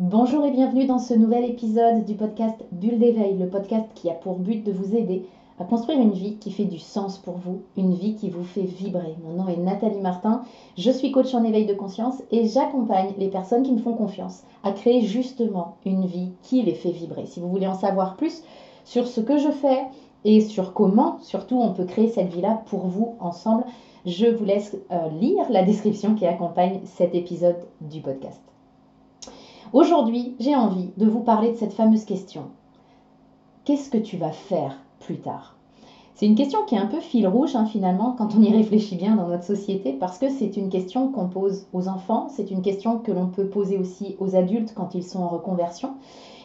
Bonjour et bienvenue dans ce nouvel épisode du podcast Bulle d'éveil, le podcast qui a pour but de vous aider à construire une vie qui fait du sens pour vous, une vie qui vous fait vibrer. Mon nom est Nathalie Martin, je suis coach en éveil de conscience et j'accompagne les personnes qui me font confiance à créer justement une vie qui les fait vibrer. Si vous voulez en savoir plus sur ce que je fais et sur comment surtout on peut créer cette vie-là pour vous ensemble, je vous laisse euh, lire la description qui accompagne cet épisode du podcast. Aujourd'hui, j'ai envie de vous parler de cette fameuse question. Qu'est-ce que tu vas faire plus tard? C'est une question qui est un peu fil rouge hein, finalement quand on y réfléchit bien dans notre société parce que c'est une question qu'on pose aux enfants, c'est une question que l'on peut poser aussi aux adultes quand ils sont en reconversion.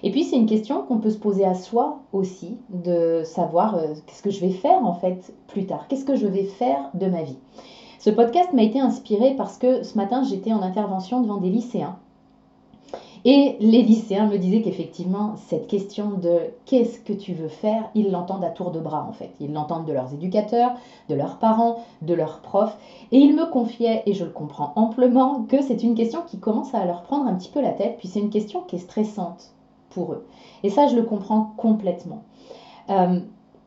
Et puis c'est une question qu'on peut se poser à soi aussi, de savoir euh, qu'est-ce que je vais faire en fait plus tard, qu'est-ce que je vais faire de ma vie? Ce podcast m'a été inspiré parce que ce matin j'étais en intervention devant des lycéens et les lycéens me disaient qu'effectivement, cette question de qu'est-ce que tu veux faire, ils l'entendent à tour de bras en fait. Ils l'entendent de leurs éducateurs, de leurs parents, de leurs profs. Et ils me confiaient, et je le comprends amplement, que c'est une question qui commence à leur prendre un petit peu la tête, puis c'est une question qui est stressante pour eux. Et ça, je le comprends complètement. Euh,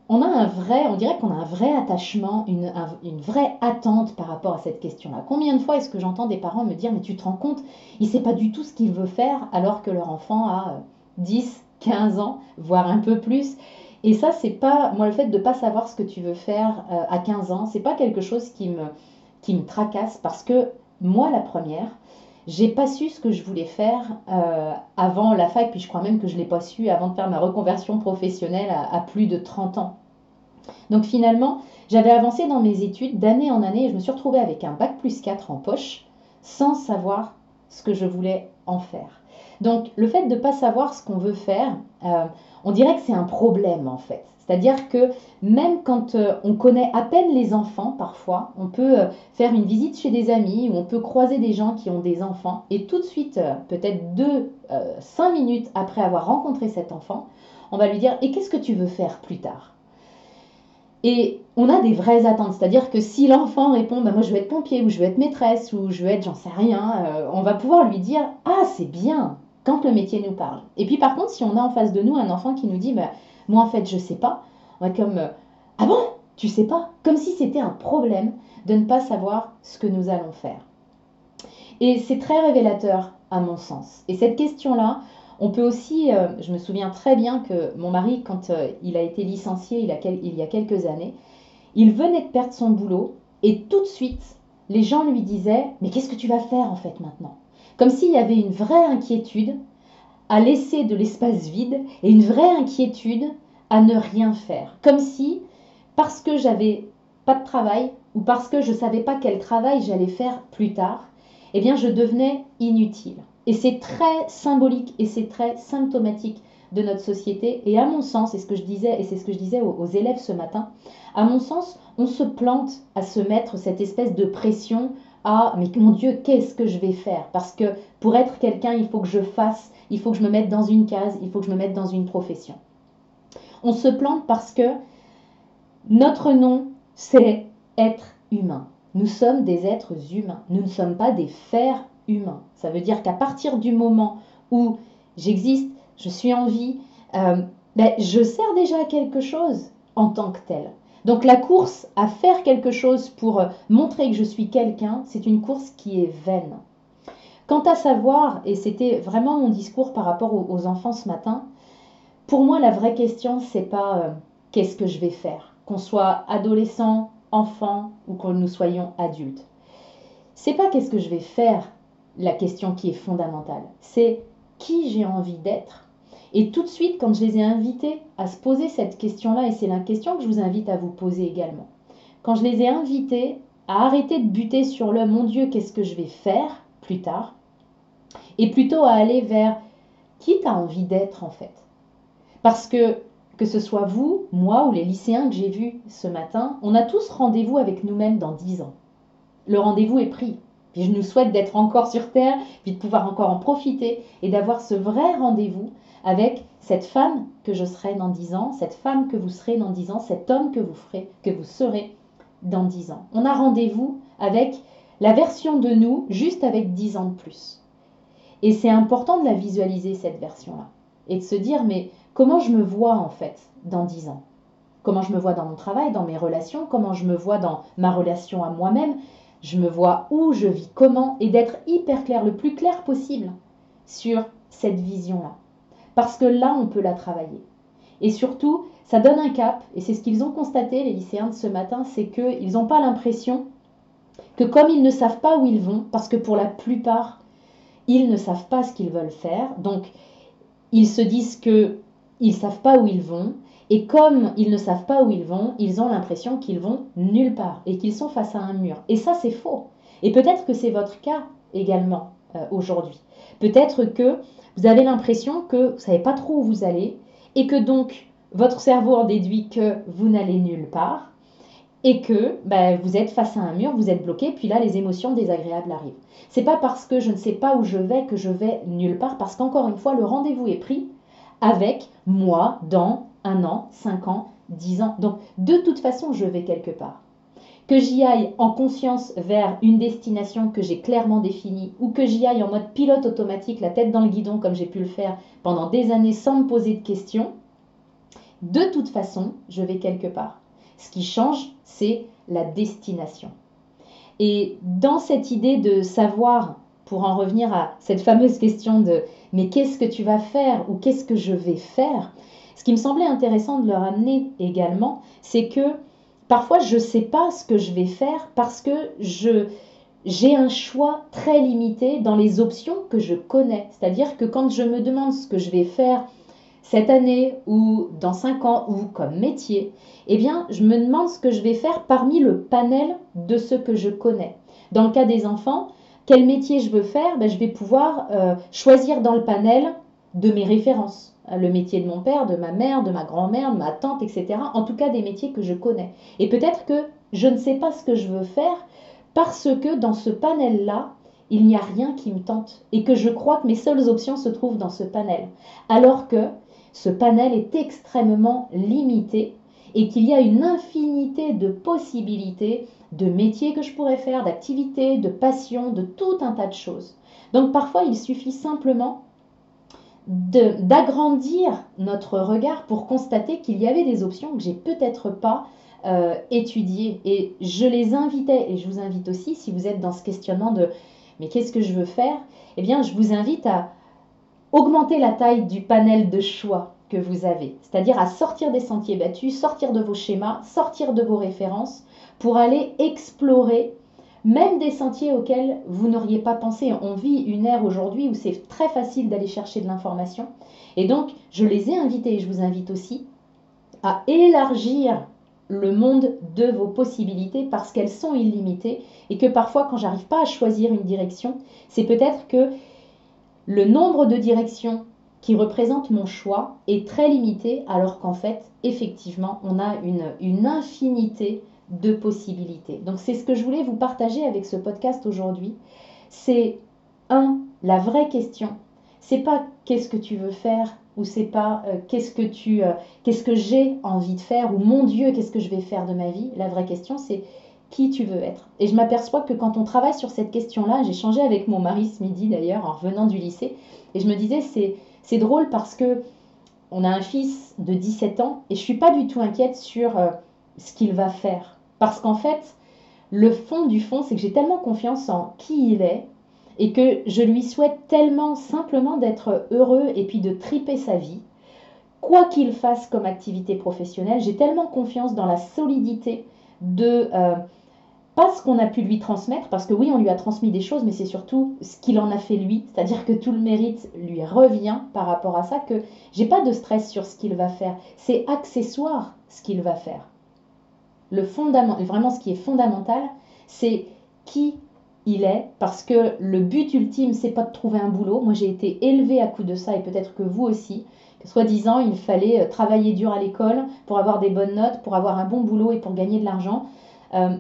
on a un vrai, on dirait qu'on a un vrai attachement, une, vraie attente par rapport à cette question-là. Combien de fois est-ce que j'entends des parents me dire mais tu te rends compte, il ne sait pas du tout ce qu'il veut faire alors que leur enfant a 10, euh, 15 ans, voire un peu plus. Et ça, c'est pas, moi, le fait de ne pas savoir ce que tu veux faire euh, à 15 ans, c'est pas quelque chose qui me tracasse parce que moi, la première, j'ai pas su ce que je voulais faire euh, avant la fac, puis je crois même que je l'ai pas su avant de faire ma reconversion professionnelle à, plus de 30 ans. Donc finalement, j'avais avancé dans mes études d'année en année et je me suis retrouvée avec un bac plus 4 en poche sans savoir ce que je voulais en faire. Donc le fait de ne pas savoir ce qu'on veut faire, euh, on dirait que c'est un problème en fait. C'est-à-dire que même quand euh, on connaît à peine les enfants, parfois, on peut euh, faire une visite chez des amis ou on peut croiser des gens qui ont des enfants et tout de suite, euh, peut-être deux, cinq minutes après avoir rencontré cet enfant, on va lui dire Et qu'est-ce que tu veux faire plus tard? Et on a des vraies attentes, c'est-à-dire que si l'enfant répond bah, Moi je veux être pompier, ou je veux être maîtresse, ou je veux être j'en sais rien, on va pouvoir lui dire Ah, c'est bien, quand le métier nous parle. Et puis par contre, si on a en face de nous un enfant qui nous dit bah, moi, en fait, je sais pas. On va comme euh, Ah bon? Tu sais pas? Comme si c'était un problème de ne pas savoir ce que nous allons faire. Et c'est très révélateur, à mon sens. Et cette question-là, on peut aussi, euh, je me souviens très bien que mon mari, quand euh, il a été licencié il, il y a quelques années, il venait de perdre son boulot et tout de suite, les gens lui disaient Mais qu'est-ce que tu vas faire en fait maintenant? Comme s'il y avait une vraie inquiétude à laisser de l'espace vide et une vraie inquiétude à ne rien faire. Comme si, parce que j'avais pas de travail ou parce que je ne savais pas quel travail j'allais faire plus tard, eh bien je devenais inutile. Et c'est très symbolique et c'est très symptomatique de notre société. Et à mon sens, et ce que je disais, et c'est ce que je disais aux, aux, élèves ce matin, à mon sens, on se plante à se mettre cette espèce de pression à mais mon Dieu, qu'est-ce que je vais faire? Parce que pour être quelqu'un, il faut que je fasse, il faut que je me mette dans une case, il faut que je me mette dans une profession. On se plante parce que notre nom, c'est être humain. Nous sommes des êtres humains. Nous ne sommes pas des fers humains. Ça veut dire qu'à partir du moment où j'existe, je suis en vie, euh, ben, je sers déjà à quelque chose en tant que tel. Donc la course à faire quelque chose pour euh, montrer que je suis quelqu'un, c'est une course qui est vaine. Quant à savoir, et c'était vraiment mon discours par rapport aux, enfants ce matin, pour moi la vraie question c'est pas euh, qu'est-ce que je vais faire, qu'on soit adolescent, enfant ou que nous soyons adultes. C'est pas qu'est-ce que je vais faire la question qui est fondamentale, c'est qui j'ai envie d'être et tout de suite, quand je les ai invités à se poser cette question-là, et c'est la question que je vous invite à vous poser également, quand je les ai invités à arrêter de buter sur le mon Dieu, qu'est-ce que je vais faire plus tard, et plutôt à aller vers qui tu as envie d'être en fait. Parce que que ce soit vous, moi ou les lycéens que j'ai vus ce matin, on a tous rendez-vous avec nous-mêmes dans dix ans. Le rendez-vous est pris. Puis je nous souhaite d'être encore sur Terre, puis de pouvoir encore en profiter et d'avoir ce vrai rendez-vous avec cette femme que je serai dans dix ans, cette femme que vous serez dans dix ans, cet homme que vous ferez, que vous serez dans dix ans. On a rendez-vous avec la version de nous juste avec dix ans de plus. Et c'est important de la visualiser, cette version-là. Et de se dire, mais comment je me vois en fait dans 10 ans? Comment je me vois dans mon travail, dans mes relations? Comment je me vois dans ma relation à moi-même? Je me vois où? Je vis comment? Et d'être hyper clair, le plus clair possible sur cette vision-là. Parce que là, on peut la travailler. Et surtout, ça donne un cap, et c'est ce qu'ils ont constaté, les lycéens de ce matin, c'est qu'ils n'ont pas l'impression que comme ils ne savent pas où ils vont, parce que pour la plupart, ils ne savent pas ce qu'ils veulent faire, donc ils se disent qu'ils ne savent pas où ils vont, et comme ils ne savent pas où ils vont, ils ont l'impression qu'ils vont nulle part et qu'ils sont face à un mur. Et ça, c'est faux. Et peut-être que c'est votre cas également euh, aujourd'hui. Peut-être que vous avez l'impression que vous ne savez pas trop où vous allez et que donc votre cerveau en déduit que vous n'allez nulle part et que ben, vous êtes face à un mur, vous êtes bloqué, puis là les émotions désagréables arrivent. C'est pas parce que je ne sais pas où je vais que je vais nulle part, parce qu'encore une fois, le rendez-vous est pris avec moi dans un an, cinq ans, dix ans. Donc de toute façon, je vais quelque part que j'y aille en conscience vers une destination que j'ai clairement définie, ou que j'y aille en mode pilote automatique, la tête dans le guidon, comme j'ai pu le faire pendant des années sans me poser de questions, de toute façon, je vais quelque part. Ce qui change, c'est la destination. Et dans cette idée de savoir, pour en revenir à cette fameuse question de mais qu'est-ce que tu vas faire ou qu'est-ce que je vais faire, ce qui me semblait intéressant de leur amener également, c'est que Parfois, je ne sais pas ce que je vais faire parce que j'ai un choix très limité dans les options que je connais. C'est-à-dire que quand je me demande ce que je vais faire cette année ou dans cinq ans ou comme métier, eh bien, je me demande ce que je vais faire parmi le panel de ce que je connais. Dans le cas des enfants, quel métier je veux faire ben, Je vais pouvoir euh, choisir dans le panel de mes références le métier de mon père, de ma mère, de ma grand-mère, de ma tante, etc. En tout cas, des métiers que je connais. Et peut-être que je ne sais pas ce que je veux faire parce que dans ce panel-là, il n'y a rien qui me tente et que je crois que mes seules options se trouvent dans ce panel. Alors que ce panel est extrêmement limité et qu'il y a une infinité de possibilités de métiers que je pourrais faire, d'activités, de passions, de tout un tas de choses. Donc parfois, il suffit simplement d'agrandir notre regard pour constater qu'il y avait des options que j'ai peut-être pas euh, étudiées. Et je les invitais, et je vous invite aussi, si vous êtes dans ce questionnement de mais qu'est-ce que je veux faire? Eh bien, je vous invite à augmenter la taille du panel de choix que vous avez, c'est-à-dire à sortir des sentiers battus, sortir de vos schémas, sortir de vos références pour aller explorer même des sentiers auxquels vous n'auriez pas pensé. On vit une ère aujourd'hui où c'est très facile d'aller chercher de l'information. Et donc, je les ai invités et je vous invite aussi à élargir le monde de vos possibilités parce qu'elles sont illimitées et que parfois, quand j'arrive pas à choisir une direction, c'est peut-être que le nombre de directions qui représentent mon choix est très limité alors qu'en fait, effectivement, on a une, une infinité de possibilités. Donc c'est ce que je voulais vous partager avec ce podcast aujourd'hui. C'est un, la vraie question. C'est pas qu'est-ce que tu veux faire ou c'est pas euh, qu'est-ce que tu euh, qu'est-ce que j'ai envie de faire ou mon Dieu qu'est-ce que je vais faire de ma vie. La vraie question c'est qui tu veux être. Et je m'aperçois que quand on travaille sur cette question-là, j'ai changé avec mon mari ce midi d'ailleurs en revenant du lycée et je me disais c'est c'est drôle parce que on a un fils de 17 ans et je suis pas du tout inquiète sur euh, ce qu'il va faire parce qu'en fait, le fond du fond, c'est que j'ai tellement confiance en qui il est et que je lui souhaite tellement simplement d'être heureux et puis de triper sa vie. Quoi qu'il fasse comme activité professionnelle, j'ai tellement confiance dans la solidité de... Euh, pas ce qu'on a pu lui transmettre, parce que oui, on lui a transmis des choses, mais c'est surtout ce qu'il en a fait lui, c'est-à-dire que tout le mérite lui revient par rapport à ça, que j'ai pas de stress sur ce qu'il va faire, c'est accessoire ce qu'il va faire le fondament, vraiment ce qui est fondamental, c'est qui il est, parce que le but ultime, c'est pas de trouver un boulot. Moi, j'ai été élevée à coup de ça, et peut-être que vous aussi, que soi-disant, il fallait euh, travailler dur à l'école pour avoir des bonnes notes, pour avoir un bon boulot et pour gagner de l'argent. Euh,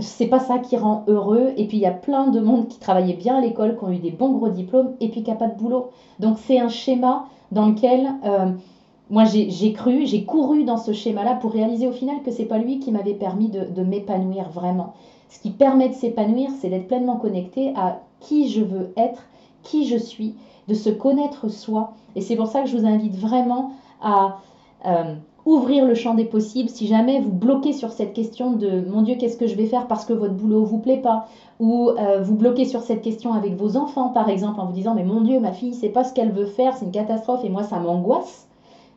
c'est pas ça qui rend heureux. Et puis il y a plein de monde qui travaillait bien à l'école, qui ont eu des bons gros diplômes, et puis qui n'a pas de boulot. Donc c'est un schéma dans lequel euh, moi, j'ai cru, j'ai couru dans ce schéma-là pour réaliser au final que c'est pas lui qui m'avait permis de, m'épanouir vraiment. Ce qui permet de s'épanouir, c'est d'être pleinement connecté à qui je veux être, qui je suis, de se connaître soi. Et c'est pour ça que je vous invite vraiment à euh, ouvrir le champ des possibles. Si jamais vous bloquez sur cette question de mon Dieu, qu'est-ce que je vais faire parce que votre boulot vous plaît pas, ou euh, vous bloquez sur cette question avec vos enfants, par exemple, en vous disant mais mon Dieu, ma fille, c'est pas ce qu'elle veut faire, c'est une catastrophe et moi ça m'angoisse.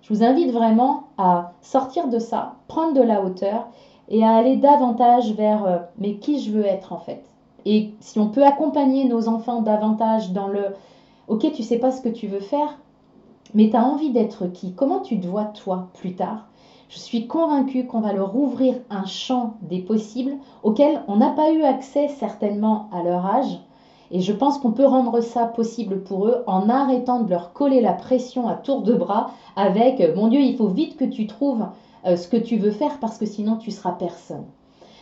Je vous invite vraiment à sortir de ça, prendre de la hauteur et à aller davantage vers euh, mais qui je veux être en fait. Et si on peut accompagner nos enfants davantage dans le OK, tu sais pas ce que tu veux faire, mais tu as envie d'être qui Comment tu te vois toi plus tard? Je suis convaincue qu'on va leur ouvrir un champ des possibles auquel on n'a pas eu accès certainement à leur âge. Et je pense qu'on peut rendre ça possible pour eux en arrêtant de leur coller la pression à tour de bras avec Mon Dieu, il faut vite que tu trouves euh, ce que tu veux faire parce que sinon tu seras personne.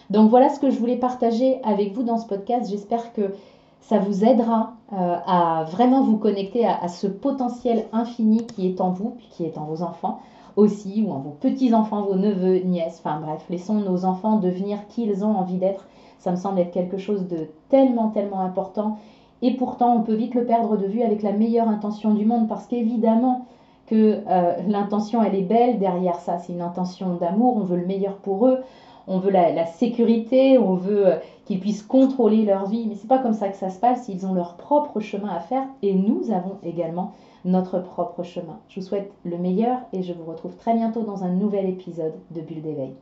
Donc voilà ce que je voulais partager avec vous dans ce podcast. J'espère que ça vous aidera euh, à vraiment vous connecter à, ce potentiel infini qui est en vous, qui est en vos enfants aussi, ou en vos petits-enfants, vos neveux, nièces, enfin bref, laissons nos enfants devenir qui ils ont envie d'être. Ça me semble être quelque chose de tellement, tellement important. Et pourtant, on peut vite le perdre de vue avec la meilleure intention du monde, parce qu'évidemment que euh, l'intention, elle est belle derrière ça. C'est une intention d'amour, on veut le meilleur pour eux, on veut la, sécurité, on veut euh, qu'ils puissent contrôler leur vie, mais c'est pas comme ça que ça se passe. Ils ont leur propre chemin à faire et nous avons également notre propre chemin. Je vous souhaite le meilleur et je vous retrouve très bientôt dans un nouvel épisode de Bulle d'éveil.